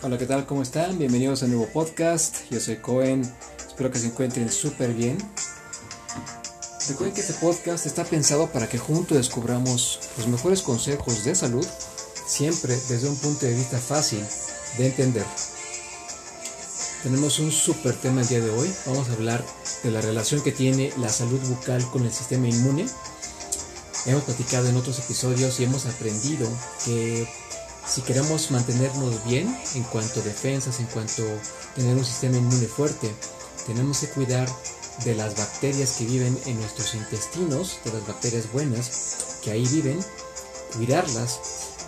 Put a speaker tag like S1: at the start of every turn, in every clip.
S1: Hola, ¿qué tal? ¿Cómo están? Bienvenidos a un nuevo podcast. Yo soy Cohen. Espero que se encuentren súper bien. Recuerden que este podcast está pensado para que juntos descubramos los mejores consejos de salud, siempre desde un punto de vista fácil de entender. Tenemos un súper tema el día de hoy. Vamos a hablar de la relación que tiene la salud bucal con el sistema inmune. Hemos platicado en otros episodios y hemos aprendido que si queremos mantenernos bien en cuanto a defensas, en cuanto a tener un sistema inmune fuerte, tenemos que cuidar de las bacterias que viven en nuestros intestinos, de las bacterias buenas que ahí viven, cuidarlas,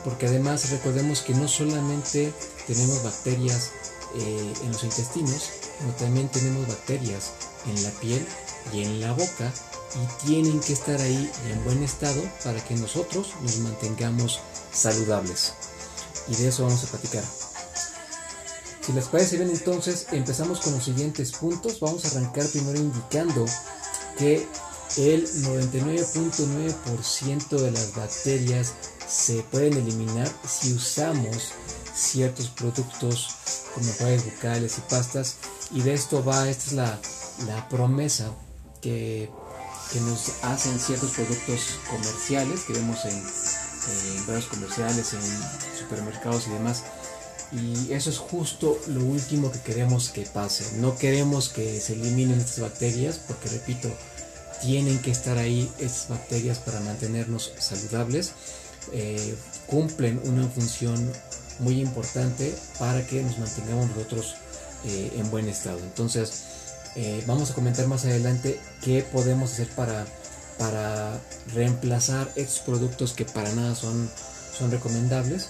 S1: porque además recordemos que no solamente tenemos bacterias eh, en los intestinos, sino también tenemos bacterias en la piel y en la boca y tienen que estar ahí en buen estado para que nosotros nos mantengamos saludables y de eso vamos a platicar. Si les parece bien entonces empezamos con los siguientes puntos. Vamos a arrancar primero indicando que el 99.9% de las bacterias se pueden eliminar si usamos ciertos productos como enjuagues bucales y pastas y de esto va, esta es la, la promesa que, que nos hacen ciertos productos comerciales que vemos en, en varios comerciales, en supermercados y demás. Y eso es justo lo último que queremos que pase. No queremos que se eliminen estas bacterias porque, repito, tienen que estar ahí estas bacterias para mantenernos saludables. Eh, cumplen una función muy importante para que nos mantengamos nosotros eh, en buen estado. Entonces, eh, vamos a comentar más adelante qué podemos hacer para para reemplazar estos productos que para nada son, son recomendables.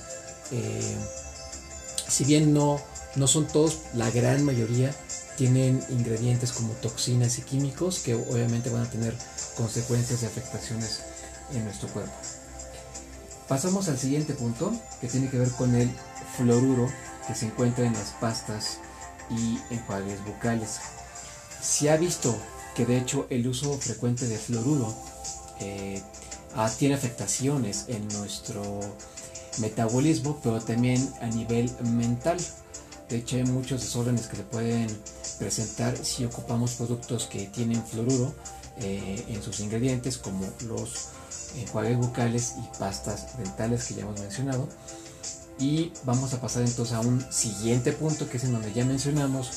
S1: Eh, si bien no, no son todos, la gran mayoría tienen ingredientes como toxinas y químicos que obviamente van a tener consecuencias y afectaciones en nuestro cuerpo. Pasamos al siguiente punto que tiene que ver con el fluoruro que se encuentra en las pastas y enjuagues bucales. Se ha visto que de hecho el uso frecuente de fluoruro eh, ah, tiene afectaciones en nuestro metabolismo, pero también a nivel mental. De hecho, hay muchos desórdenes que se pueden presentar si ocupamos productos que tienen fluoruro eh, en sus ingredientes, como los enjuagues bucales y pastas dentales que ya hemos mencionado. Y vamos a pasar entonces a un siguiente punto, que es en donde ya mencionamos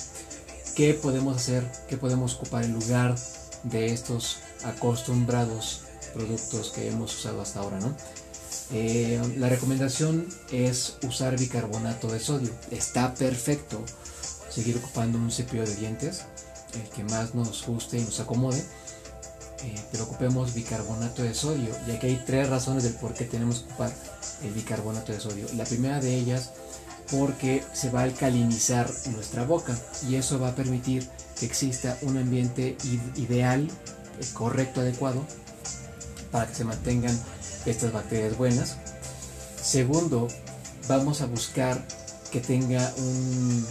S1: qué podemos hacer, qué podemos ocupar en lugar de estos acostumbrados productos que hemos usado hasta ahora, ¿no? Eh, la recomendación es usar bicarbonato de sodio. Está perfecto seguir ocupando un cepillo de dientes, el que más nos guste y nos acomode, eh, pero ocupemos bicarbonato de sodio. Y aquí hay tres razones del por qué tenemos que ocupar el bicarbonato de sodio. La primera de ellas porque se va a alcalinizar nuestra boca y eso va a permitir que exista un ambiente ideal, eh, correcto, adecuado para que se mantengan estas bacterias buenas. Segundo, vamos a buscar que tenga un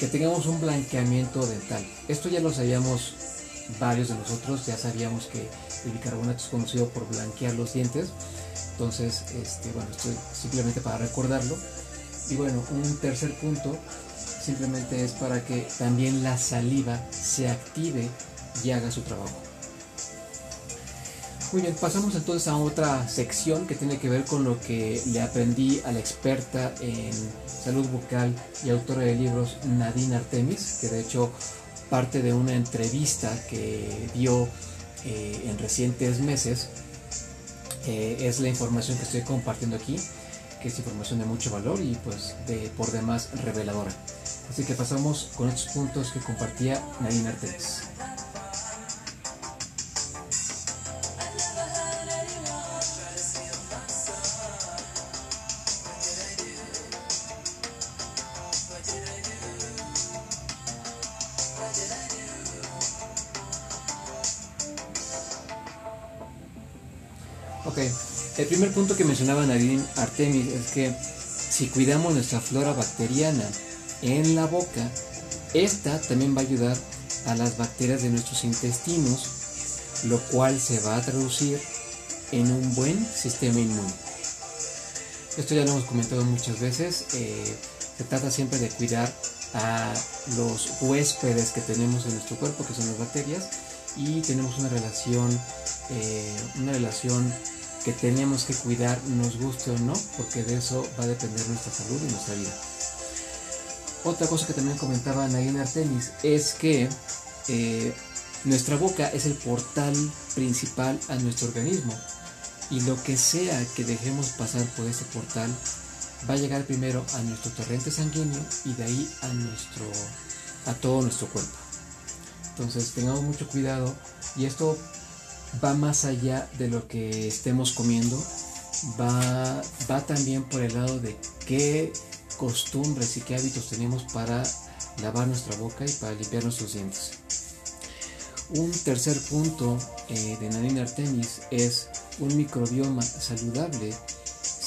S1: que tengamos un blanqueamiento dental. Esto ya lo sabíamos varios de nosotros, ya sabíamos que el bicarbonato es conocido por blanquear los dientes. Entonces, este, bueno, esto es simplemente para recordarlo. Y bueno, un tercer punto simplemente es para que también la saliva se active y haga su trabajo. Muy bien, pasamos entonces a otra sección que tiene que ver con lo que le aprendí a la experta en salud bucal y autora de libros Nadine Artemis, que de hecho parte de una entrevista que dio eh, en recientes meses. Eh, es la información que estoy compartiendo aquí que es información de mucho valor y pues de por demás reveladora. Así que pasamos con estos puntos que compartía Nadine Artemis. Ok, el primer punto que mencionaba Nadine Artemis es que si cuidamos nuestra flora bacteriana en la boca, esta también va a ayudar a las bacterias de nuestros intestinos, lo cual se va a traducir en un buen sistema inmune. Esto ya lo hemos comentado muchas veces. Eh, se trata siempre de cuidar a los huéspedes que tenemos en nuestro cuerpo, que son las bacterias, y tenemos una relación, eh, una relación que tenemos que cuidar, nos guste o no, porque de eso va a depender nuestra salud y nuestra vida. Otra cosa que también comentaba Naina Artemis es que eh, nuestra boca es el portal principal a nuestro organismo y lo que sea que dejemos pasar por ese portal va a llegar primero a nuestro torrente sanguíneo y de ahí a nuestro a todo nuestro cuerpo. Entonces tengamos mucho cuidado y esto va más allá de lo que estemos comiendo, va, va también por el lado de qué costumbres y qué hábitos tenemos para lavar nuestra boca y para limpiar nuestros dientes. Un tercer punto eh, de Nadine Artemis es un microbioma saludable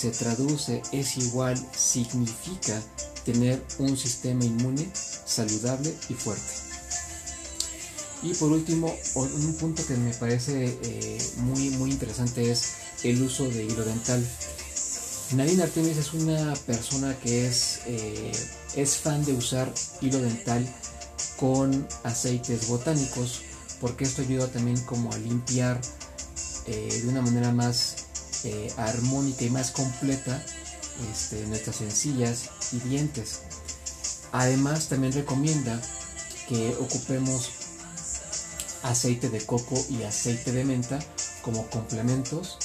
S1: se traduce, es igual, significa tener un sistema inmune saludable y fuerte. Y por último, un punto que me parece eh, muy, muy interesante es el uso de hilo dental. Nadine Artemis es una persona que es, eh, es fan de usar hilo dental con aceites botánicos porque esto ayuda también como a limpiar eh, de una manera más armónica y más completa este, nuestras sencillas y dientes. Además también recomienda que ocupemos aceite de coco y aceite de menta como complementos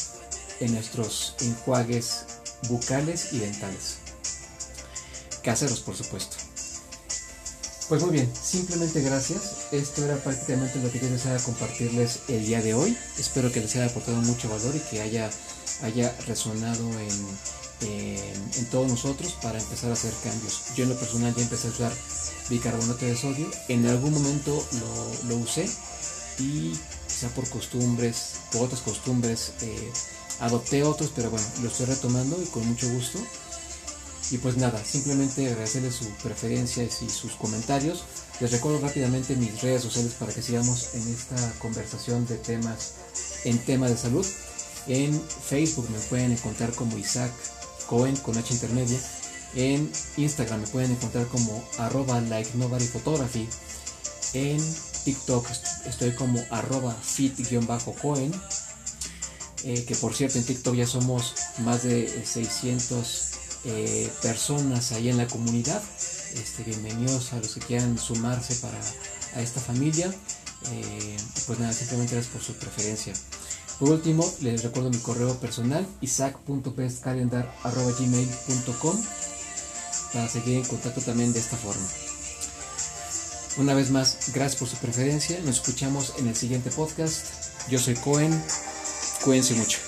S1: en nuestros enjuagues bucales y dentales. Caseros, por supuesto. Pues muy bien, simplemente gracias. Esto era prácticamente lo que yo deseaba compartirles el día de hoy. Espero que les haya aportado mucho valor y que haya, haya resonado en, en, todos nosotros para empezar a hacer cambios. Yo en lo personal ya empecé a usar bicarbonato de sodio. En algún momento lo, lo usé y quizá por costumbres, por otras costumbres, eh, adopté otros, pero bueno, lo estoy retomando y con mucho gusto. Y pues nada, simplemente agradecerles su preferencia y sus comentarios. Les recuerdo rápidamente mis redes sociales para que sigamos en esta conversación de temas en tema de salud. En Facebook me pueden encontrar como Isaac Cohen con H intermedia. En Instagram me pueden encontrar como arroba like nobody photography. En TikTok estoy como arroba fit-cohen. Eh, que por cierto en TikTok ya somos más de 600 eh, personas ahí en la comunidad. Este, bienvenidos a los que quieran sumarse para a esta familia. Eh, pues nada, simplemente gracias por su preferencia. Por último, les recuerdo mi correo personal isaac.pestcalendar.gmail.com para seguir en contacto también de esta forma. Una vez más, gracias por su preferencia. Nos escuchamos en el siguiente podcast. Yo soy Cohen. Cuídense mucho.